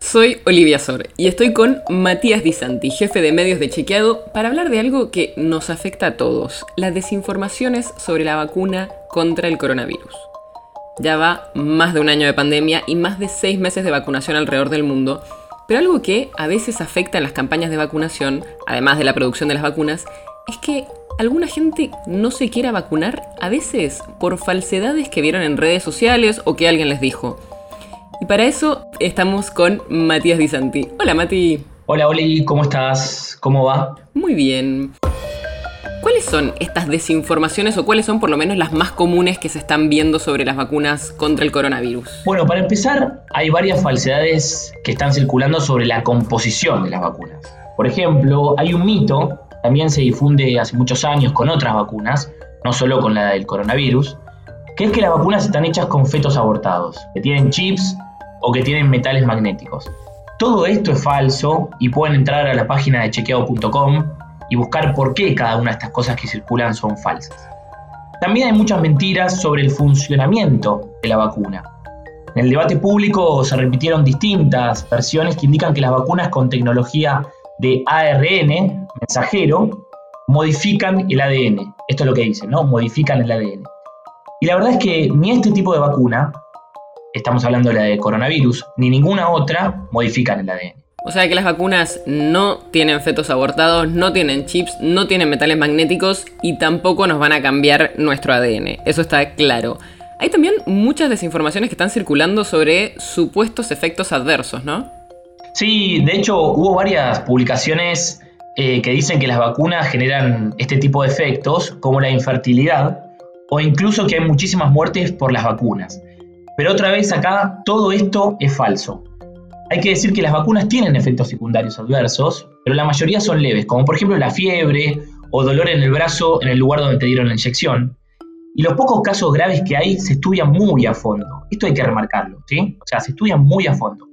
Soy Olivia Sor y estoy con Matías Di Santi, jefe de medios de Chequeado, para hablar de algo que nos afecta a todos, las desinformaciones sobre la vacuna contra el coronavirus. Ya va más de un año de pandemia y más de seis meses de vacunación alrededor del mundo, pero algo que a veces afecta en las campañas de vacunación, además de la producción de las vacunas, es que alguna gente no se quiera vacunar, a veces por falsedades que vieron en redes sociales o que alguien les dijo. Y para eso estamos con Matías Di Santi. Hola Mati. Hola Oli, ¿cómo estás? ¿Cómo va? Muy bien. ¿Cuáles son estas desinformaciones o cuáles son por lo menos las más comunes que se están viendo sobre las vacunas contra el coronavirus? Bueno, para empezar, hay varias falsedades que están circulando sobre la composición de las vacunas. Por ejemplo, hay un mito, también se difunde hace muchos años con otras vacunas, no solo con la del coronavirus, que es que las vacunas están hechas con fetos abortados, que tienen chips o que tienen metales magnéticos. Todo esto es falso y pueden entrar a la página de chequeado.com y buscar por qué cada una de estas cosas que circulan son falsas. También hay muchas mentiras sobre el funcionamiento de la vacuna. En el debate público se repitieron distintas versiones que indican que las vacunas con tecnología de ARN, mensajero, modifican el ADN. Esto es lo que dicen, ¿no? Modifican el ADN. Y la verdad es que ni este tipo de vacuna estamos hablando de la de coronavirus, ni ninguna otra modifican el ADN. O sea que las vacunas no tienen fetos abortados, no tienen chips, no tienen metales magnéticos y tampoco nos van a cambiar nuestro ADN. Eso está claro. Hay también muchas desinformaciones que están circulando sobre supuestos efectos adversos, ¿no? Sí, de hecho hubo varias publicaciones eh, que dicen que las vacunas generan este tipo de efectos, como la infertilidad, o incluso que hay muchísimas muertes por las vacunas. Pero otra vez acá todo esto es falso. Hay que decir que las vacunas tienen efectos secundarios adversos, pero la mayoría son leves, como por ejemplo la fiebre o dolor en el brazo en el lugar donde te dieron la inyección. Y los pocos casos graves que hay se estudian muy a fondo. Esto hay que remarcarlo, ¿sí? O sea, se estudian muy a fondo.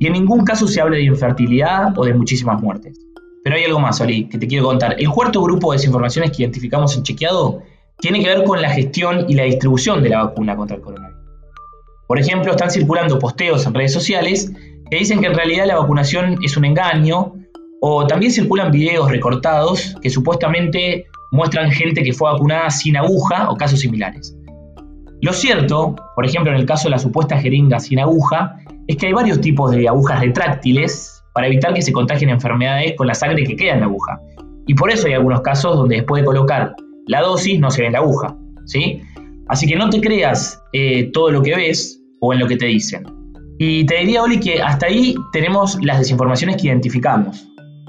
Y en ningún caso se habla de infertilidad o de muchísimas muertes. Pero hay algo más, Oli, que te quiero contar. El cuarto grupo de desinformaciones que identificamos en Chequeado tiene que ver con la gestión y la distribución de la vacuna contra el coronavirus. Por ejemplo, están circulando posteos en redes sociales que dicen que en realidad la vacunación es un engaño, o también circulan videos recortados que supuestamente muestran gente que fue vacunada sin aguja o casos similares. Lo cierto, por ejemplo en el caso de la supuesta jeringa sin aguja, es que hay varios tipos de agujas retráctiles para evitar que se contagien enfermedades con la sangre que queda en la aguja. Y por eso hay algunos casos donde después de colocar la dosis no se ve la aguja. ¿sí? Así que no te creas eh, todo lo que ves o en lo que te dicen. Y te diría, Oli, que hasta ahí tenemos las desinformaciones que identificamos.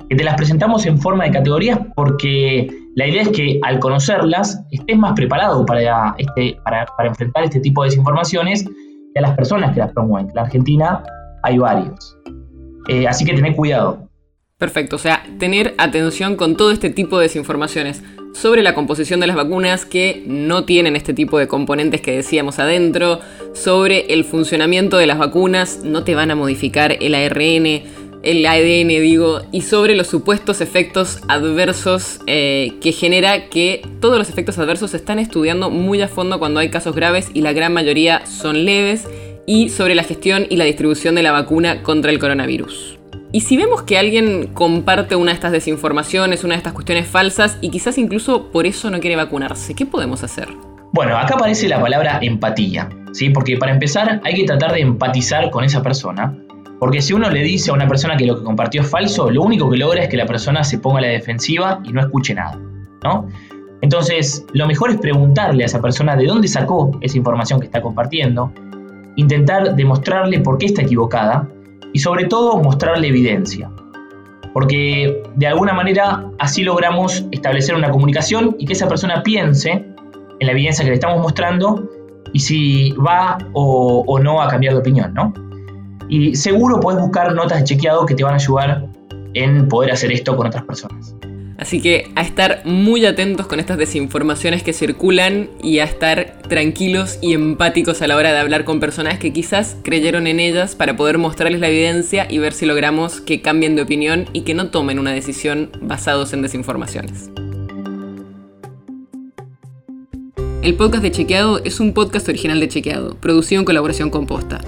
Que te las presentamos en forma de categorías porque la idea es que al conocerlas estés más preparado para, este, enfrentar este tipo de desinformaciones y a las personas que las promueven. En la Argentina hay varios. Eh, así que tened cuidado. Perfecto, o sea, tener atención con todo este tipo de desinformaciones sobre la composición de las vacunas que no tienen este tipo de componentes que decíamos adentro, sobre el funcionamiento de las vacunas, no te van a modificar el ARN, el ADN digo, y sobre los supuestos efectos adversos eh, que genera que todos los efectos adversos se están estudiando muy a fondo cuando hay casos graves y la gran mayoría son leves, y sobre la gestión y la distribución de la vacuna contra el coronavirus. Y si vemos que alguien comparte una de estas desinformaciones, una de estas cuestiones falsas y quizás incluso por eso no quiere vacunarse, ¿qué podemos hacer? Bueno, acá aparece la palabra empatía, ¿sí? Porque para empezar hay que tratar de empatizar con esa persona, porque si uno le dice a una persona que lo que compartió es falso, lo único que logra es que la persona se ponga a la defensiva y no escuche nada, ¿no? Entonces, lo mejor es preguntarle a esa persona de dónde sacó esa información que está compartiendo, intentar demostrarle por qué está equivocada y sobre todo mostrarle evidencia. Porque de alguna manera así logramos establecer una comunicación y que esa persona piense en la evidencia que le estamos mostrando y si va o, no a cambiar de opinión, ¿no? Y seguro puedes buscar notas de chequeado que te van a ayudar en poder hacer esto con otras personas. Así que a estar muy atentos con estas desinformaciones que circulan y a estar tranquilos y empáticos a la hora de hablar con personas que quizás creyeron en ellas para poder mostrarles la evidencia y ver si logramos que cambien de opinión y que no tomen una decisión basados en desinformaciones. El podcast de Chequeado es un podcast original de Chequeado, producido en colaboración con Posta.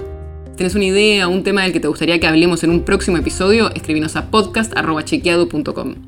¿Tienes una idea o un tema del que te gustaría que hablemos en un próximo episodio? Escribinos a podcast.chequeado.com.